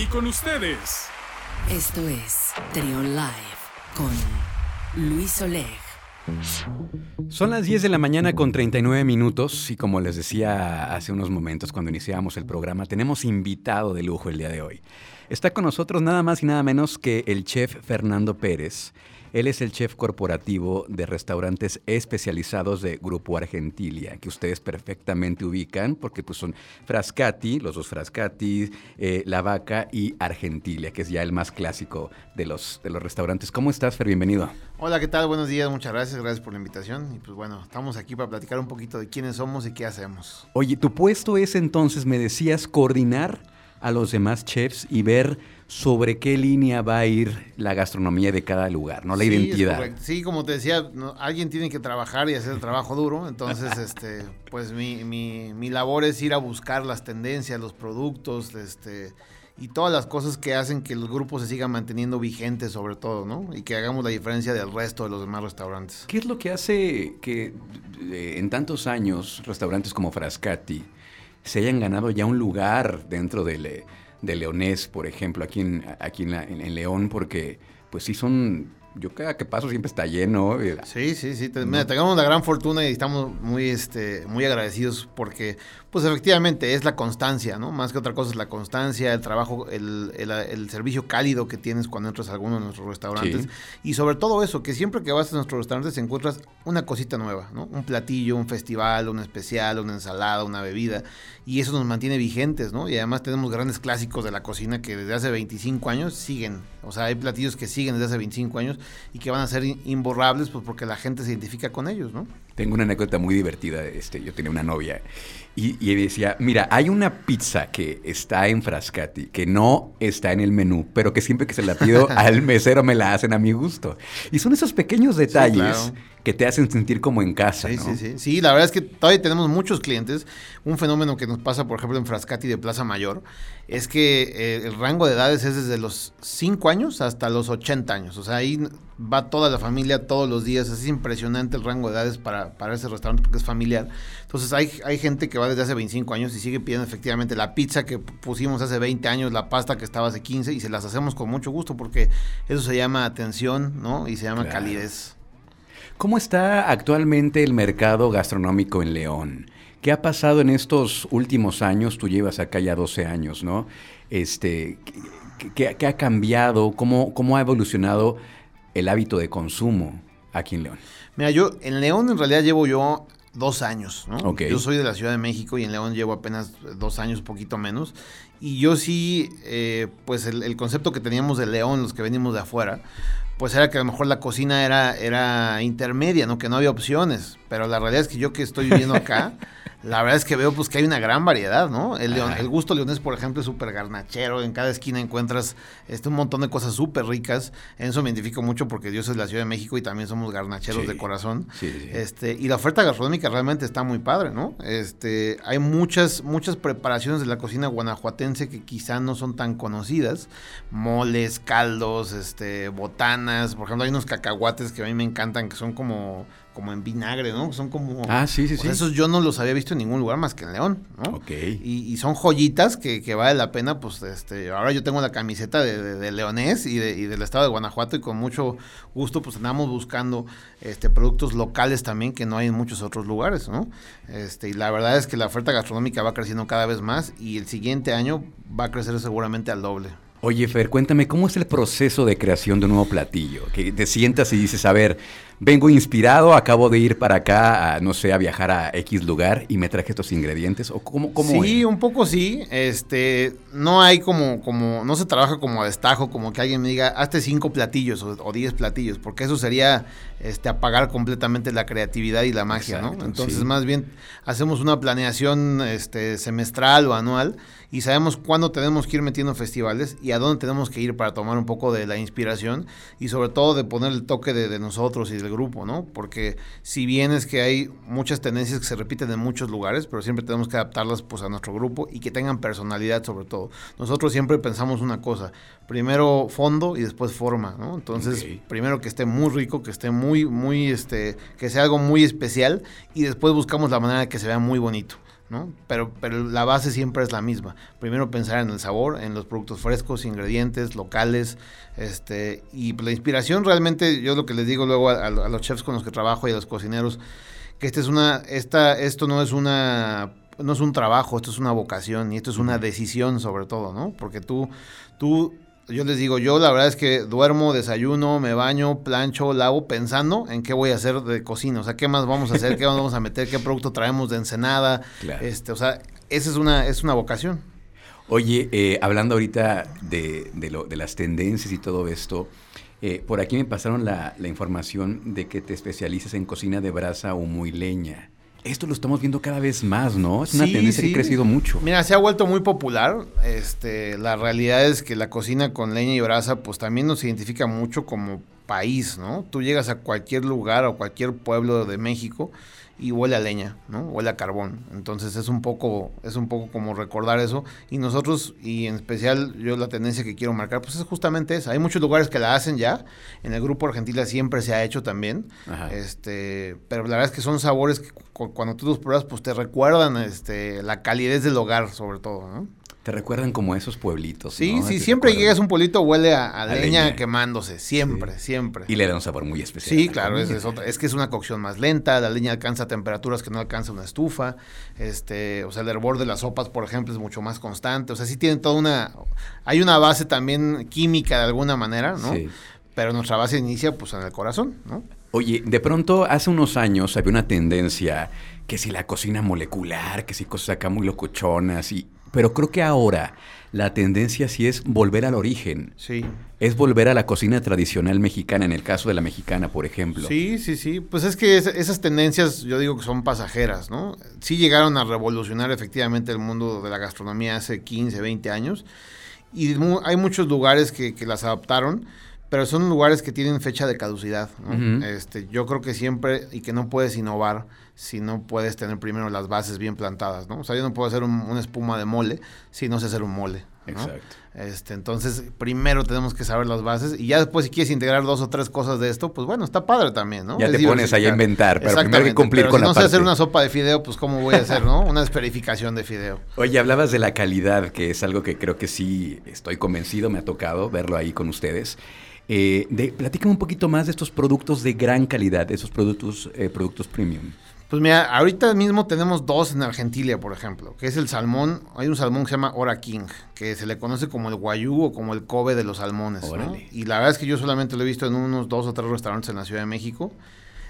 Y con ustedes. Esto es Trion Live con Luis Oleg. Son las 10 de la mañana con 39 minutos y como les decía hace unos momentos cuando iniciábamos el programa, tenemos invitado de lujo el día de hoy. Está con nosotros nada más y nada menos que el chef Fernando Pérez. Él es el chef corporativo de restaurantes especializados de Grupo Argentilia, que ustedes perfectamente ubican porque pues, son Frascati, los dos Frascati, eh, La Vaca y Argentilia, que es ya el más clásico de los, de los restaurantes. ¿Cómo estás, Fer? Bienvenido. Hola, ¿qué tal? Buenos días, muchas gracias, gracias por la invitación. Y pues bueno, estamos aquí para platicar un poquito de quiénes somos y qué hacemos. Oye, tu puesto es entonces, me decías, coordinar a los demás chefs y ver sobre qué línea va a ir la gastronomía de cada lugar, ¿no? La sí, identidad. Sí, como te decía, alguien tiene que trabajar y hacer el trabajo duro, entonces, este, pues mi, mi, mi, labor es ir a buscar las tendencias, los productos, este, y todas las cosas que hacen que los grupos se sigan manteniendo vigentes sobre todo, ¿no? Y que hagamos la diferencia del resto de los demás restaurantes. ¿Qué es lo que hace que eh, en tantos años restaurantes como Frascati se hayan ganado ya un lugar dentro del de Leonés, por ejemplo, aquí en, aquí en, la, en, León, porque pues sí son yo cada que paso siempre está lleno. Sí, sí, sí. Mira, tengamos la gran fortuna y estamos muy, este, muy agradecidos porque, pues efectivamente, es la constancia, ¿no? Más que otra cosa es la constancia, el trabajo, el, el, servicio cálido que tienes cuando entras a alguno de nuestros restaurantes. Y sobre todo eso, que siempre que vas a nuestros restaurantes encuentras una cosita nueva, ¿no? Un platillo, un festival, un especial, una ensalada, una bebida. Y eso nos mantiene vigentes, ¿no? Y además tenemos grandes clásicos de la cocina que desde hace 25 años siguen. O sea, hay platillos que siguen desde hace 25 años y que van a ser imborrables pues porque la gente se identifica con ellos, ¿no? Tengo una anécdota muy divertida. Este, yo tenía una novia y, y decía, mira, hay una pizza que está en Frascati, que no está en el menú, pero que siempre que se la pido al mesero me la hacen a mi gusto. Y son esos pequeños detalles sí, claro que te hacen sentir como en casa. Sí, ¿no? sí, sí. Sí, la verdad es que todavía tenemos muchos clientes. Un fenómeno que nos pasa, por ejemplo, en Frascati de Plaza Mayor, es que eh, el rango de edades es desde los 5 años hasta los 80 años. O sea, ahí va toda la familia todos los días. Es impresionante el rango de edades para, para ese restaurante porque es familiar. Entonces hay, hay gente que va desde hace 25 años y sigue pidiendo efectivamente la pizza que pusimos hace 20 años, la pasta que estaba hace 15 y se las hacemos con mucho gusto porque eso se llama atención, ¿no? Y se llama claro. calidez. ¿Cómo está actualmente el mercado gastronómico en León? ¿Qué ha pasado en estos últimos años? Tú llevas acá ya 12 años, ¿no? Este, ¿qué, qué ha cambiado? ¿Cómo, ¿Cómo ha evolucionado el hábito de consumo aquí en León? Mira, yo en León en realidad llevo yo dos años, ¿no? Okay. Yo soy de la Ciudad de México y en León llevo apenas dos años, poquito menos. Y yo sí, eh, pues el, el, concepto que teníamos de León, los que venimos de afuera, pues era que a lo mejor la cocina era, era intermedia, ¿no? Que no había opciones. Pero la realidad es que yo que estoy viviendo acá, la verdad es que veo pues que hay una gran variedad, ¿no? El, gusto leonés, por ejemplo, es súper garnachero. En cada esquina encuentras este, un montón de cosas súper ricas. En eso me identifico mucho porque soy de la Ciudad de México y también somos garnacheros Sí. de corazón. Sí, sí. Este, y la oferta gastronómica realmente está muy padre, ¿no? Este, hay muchas, muchas preparaciones de la cocina guanajuatense que quizá no son tan conocidas. Moles, caldos, este, botanas. Por ejemplo, hay unos cacahuates que a mí me encantan, que son como, como en vinagre, ¿no? Son como... Ah, sí, sí, sí. esos yo no los había visto en ningún lugar más que en León, ¿no? Ok. Y, y son joyitas que, que, vale la pena, pues, este, ahora yo tengo la camiseta de, de, de Leonés y, de, y, del estado de Guanajuato y con mucho gusto, pues, andamos buscando, este, productos locales también que no hay en muchos otros lugares, ¿no? Este, y la verdad es que la oferta gastronómica va creciendo cada vez más y el siguiente año va a crecer seguramente al doble. Oye, Fer, cuéntame, ¿cómo es el proceso de creación de un nuevo platillo? Que te sientas y dices, a ver, vengo inspirado, acabo de ir para acá, a, no sé, a viajar a X lugar y me traje estos ingredientes. ¿O cómo, cómo sí, es? un poco sí. Este, no hay como, como, no se trabaja como a destajo, como que alguien me diga, hazte cinco platillos o, o diez platillos, porque eso sería este, apagar completamente la creatividad y la magia, Exacto, ¿no? Entonces, sí. más bien, hacemos una planeación este, semestral o anual y sabemos cuándo tenemos que ir metiendo festivales y a dónde tenemos que ir para tomar un poco de la inspiración y sobre todo de poner el toque de, de, nosotros y del grupo, ¿no? Porque si bien es que hay muchas tendencias que se repiten en muchos lugares, pero siempre tenemos que adaptarlas pues a nuestro grupo y que tengan personalidad sobre todo. Nosotros siempre pensamos una cosa, primero fondo y después forma, ¿no? Entonces, okay. primero que esté muy rico, que esté muy, muy, este, que sea algo muy especial y después buscamos la manera de que se vea muy bonito. ¿No? Pero, pero la base siempre es la misma. Primero pensar en el sabor, en los productos frescos, ingredientes, locales, este, y la inspiración realmente, yo lo que les digo luego a, a los chefs con los que trabajo y a los cocineros, que esta es una, esta, esto no es una no es un trabajo, esto es una vocación y esto es una decisión sobre todo, ¿no? Porque tú, tú, yo les digo, yo la verdad es que duermo, desayuno, me baño, plancho, lavo, pensando en qué voy a hacer de cocina, o sea, qué más vamos a hacer, qué vamos a meter, qué producto traemos de ensenada, este, o sea, esa es una, es una vocación. Oye, eh, hablando ahorita de, de, lo, de las tendencias y todo esto, eh, por aquí me pasaron la, la, información de que te especializas en cocina de brasa o muy leña. Esto lo estamos viendo cada vez más, ¿no? Es una tendencia que ha crecido mucho. Mira, se ha vuelto muy popular. Este, la realidad es que la cocina con leña y brasa, pues también nos identifica mucho como país, ¿no? Tú llegas a cualquier lugar o cualquier pueblo de México y huele a leña, ¿no? Huele a carbón. Entonces es un poco, es un poco como recordar eso. Y nosotros, y en especial yo la tendencia que quiero marcar, pues es justamente esa. Hay muchos lugares que la hacen ya. En el grupo Argentina siempre se ha hecho también. Este, pero la verdad es que son sabores que cuando tú los pruebas, pues te recuerdan este, la calidez del hogar, sobre todo, ¿no? Te recuerdan como esos pueblitos. Sí, sí, siempre llegas a un pueblito huele a, leña, quemándose, siempre, siempre. Y le da un sabor muy especial. Sí, claro, es, es, que es una cocción más lenta, la leña alcanza temperaturas que no alcanza una estufa, este, o sea, el hervor de las sopas, por ejemplo, es mucho más constante, o sea, sí tienen toda una, hay una base también química de alguna manera, ¿no? Sí. Pero nuestra base inicia pues en el corazón, ¿no? Oye, de pronto hace unos años había una tendencia que si la cocina molecular, que si cosas acá muy locochonas y pero creo que ahora la tendencia sí es volver al origen. Sí. Es volver a la cocina tradicional mexicana, en el caso de la mexicana, por ejemplo. Sí, sí, sí. Pues es que esas tendencias, yo digo que son pasajeras, ¿no? Sí llegaron a revolucionar efectivamente el mundo de la gastronomía hace 15, 20 años. Y hay muchos lugares que, que las adaptaron pero son lugares que tienen fecha de caducidad. este, yo creo que siempre y que no puedes innovar si no puedes tener primero las bases bien plantadas, ¿no? O sea, yo no puedo hacer un, una espuma de mole si no sé hacer un mole. Exacto. Este, entonces, primero tenemos que saber las bases y ya después si quieres integrar dos o tres cosas de esto, pues bueno, está padre también, ¿no? Ya te pones ahí a inventar, pero primero hay que cumplir con si no sé hacer una sopa de fideo, pues cómo voy a hacer, ¿no? Una esperificación de fideo. Oye, hablabas de la calidad, que es algo que creo que sí estoy convencido, me ha tocado verlo ahí con ustedes. Eh, de, platícame un poquito más de estos productos de gran calidad, de esos productos, eh, productos premium. Pues mira, ahorita mismo tenemos dos en Argentina, por ejemplo, que es el salmón, hay un salmón que se llama Ora King, que se le conoce como el guayú o como el Kobe de los salmones. Y la verdad es que yo solamente lo he visto en unos dos o tres restaurantes en la Ciudad de México.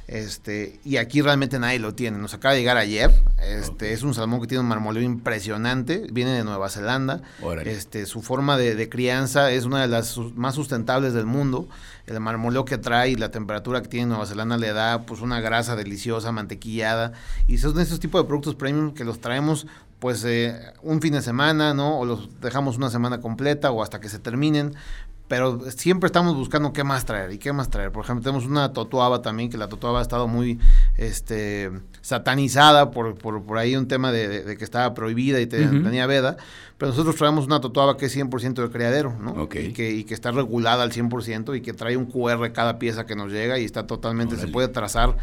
Este, y aquí realmente nadie lo tiene. Nos acaba de llegar ayer. Este, es un salmón que tiene un marmoleo impresionante. Viene de Nueva Zelanda. Este, su forma de, crianza es una de las más sustentables del mundo. El marmoleo que trae y la temperatura que tiene Nueva Zelanda le da pues una grasa deliciosa, mantequillada. Y son esos tipos de productos premium que los traemos pues eh, un fin de semana, ¿no? O los dejamos una semana completa o hasta que se terminen pero siempre estamos buscando qué más traer y qué más traer. Por ejemplo, tenemos una totuaba también, que la totuaba ha estado muy este, satanizada por, por, por ahí un tema de, que estaba prohibida y tenía veda, pero nosotros traemos una totuaba que es 100% de criadero, ¿no? Y, que, y que está regulada al 100% y que trae un QR cada pieza que nos llega y está totalmente, se puede trazar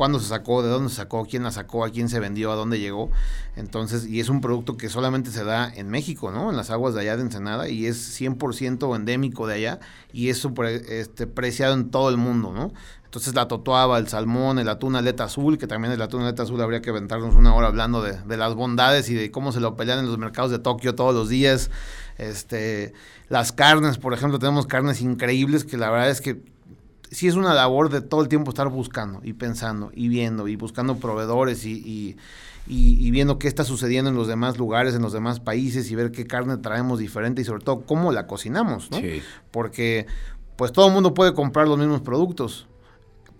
cuándo se sacó, de dónde se sacó, quién la sacó, a quién se vendió, a dónde llegó. Entonces, y es un producto que solamente se da en México, ¿no? En las aguas de allá de Ensenada y es 100% endémico de allá y es super, este, preciado en todo el mundo, ¿no? Entonces la totuaba, el salmón, el atún aleta azul, que también el atún aleta azul habría que aventarnos una hora hablando de, las bondades y de cómo se lo pelean en los mercados de Tokio todos los días. Este, las carnes, por ejemplo, tenemos carnes increíbles que la verdad es que sí es una labor de todo el tiempo estar buscando y pensando y viendo y buscando proveedores y, y, viendo qué está sucediendo en los demás lugares, en los demás países y ver qué carne traemos diferente y sobre todo cómo la cocinamos, ¿no? Porque pues todo el mundo puede comprar los mismos productos,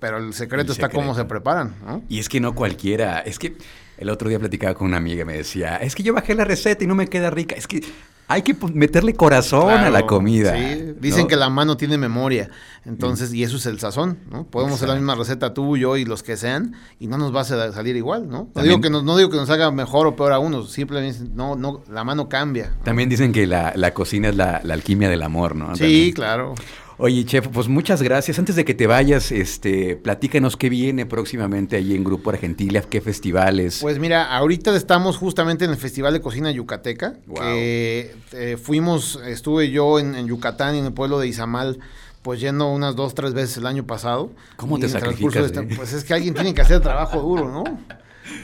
pero el secreto, está cómo se preparan, ¿no? Y es que no cualquiera, es que el otro día platicaba con una amiga y me decía, es que yo bajé la receta y no me queda rica, es que hay que meterle corazón a la comida. Sí. Dicen que la mano tiene memoria, entonces, y eso es el sazón, ¿no? Podemos hacer la misma receta tú, yo y los que sean, y no nos va a salir igual, ¿no? No digo, que nos, no digo que nos haga mejor o peor a uno, simplemente no, no, la mano cambia. También dicen que la, cocina es la, alquimia del amor, ¿no? Sí, claro. Oye, chef, pues muchas gracias. Antes de que te vayas, este, platícanos qué viene próximamente allí en Grupo Argentilia, qué festivales. Pues mira, ahorita estamos justamente en el Festival de Cocina Yucateca, Wow. que eh, fuimos, estuve yo en, en Yucatán y en el pueblo de Izamal, pues yendo unas dos, tres veces el año pasado. ¿Cómo te sacrificas, de esta- eh? Pues es que alguien tiene que hacer trabajo duro, ¿no?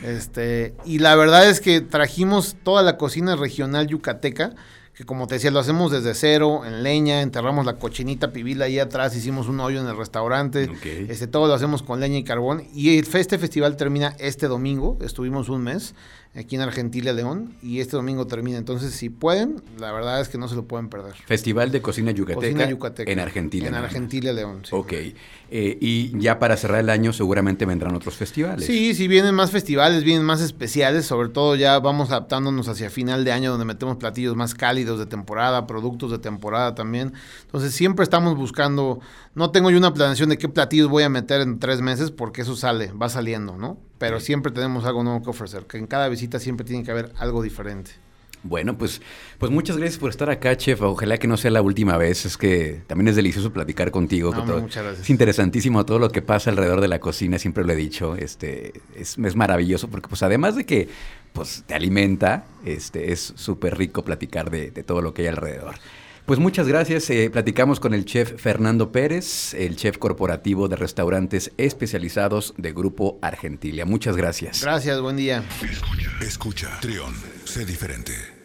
Este, y la verdad es que trajimos toda la cocina regional yucateca, que como te decía, lo hacemos desde cero, en leña, enterramos la cochinita pibil ahí atrás, hicimos un hoyo en el restaurante, este, todo lo hacemos con leña y carbón. Y este festival termina este domingo, estuvimos un mes aquí en Argentilia, León, y este domingo termina. Entonces, si pueden, la verdad es que no se lo pueden perder. Festival de Cocina Yucateca, Cocina yucateca. en Argentina. En. Argentilia, León. sí. Ok. Eh, y ya para cerrar el año seguramente vendrán otros festivales. Sí, sí vienen más festivales, vienen más especiales, sobre todo ya vamos adaptándonos hacia final de año donde metemos platillos más cálidos de temporada, productos de temporada también. Entonces siempre estamos buscando, no tengo yo una planeación de qué platillos voy a meter en tres meses porque eso sale, va saliendo, ¿no? Pero siempre tenemos algo nuevo que ofrecer, que en cada visita siempre tiene que haber algo diferente. Bueno, pues, pues muchas gracias por estar acá, chef. Ojalá que no sea la última vez. Es que también es delicioso platicar contigo. No, con todo. muchas gracias. Es interesantísimo todo lo que pasa alrededor de la cocina, siempre lo he dicho. Este, es, es maravilloso porque, pues, además de que pues, te alimenta, este, es súper rico platicar de, de todo lo que hay alrededor. Pues muchas gracias. eh, platicamos con el chef Fernando Pérez, el chef corporativo de restaurantes especializados de Grupo Argentilia. Muchas gracias. Gracias, buen día. Escucha, escucha. Trión, sé diferente.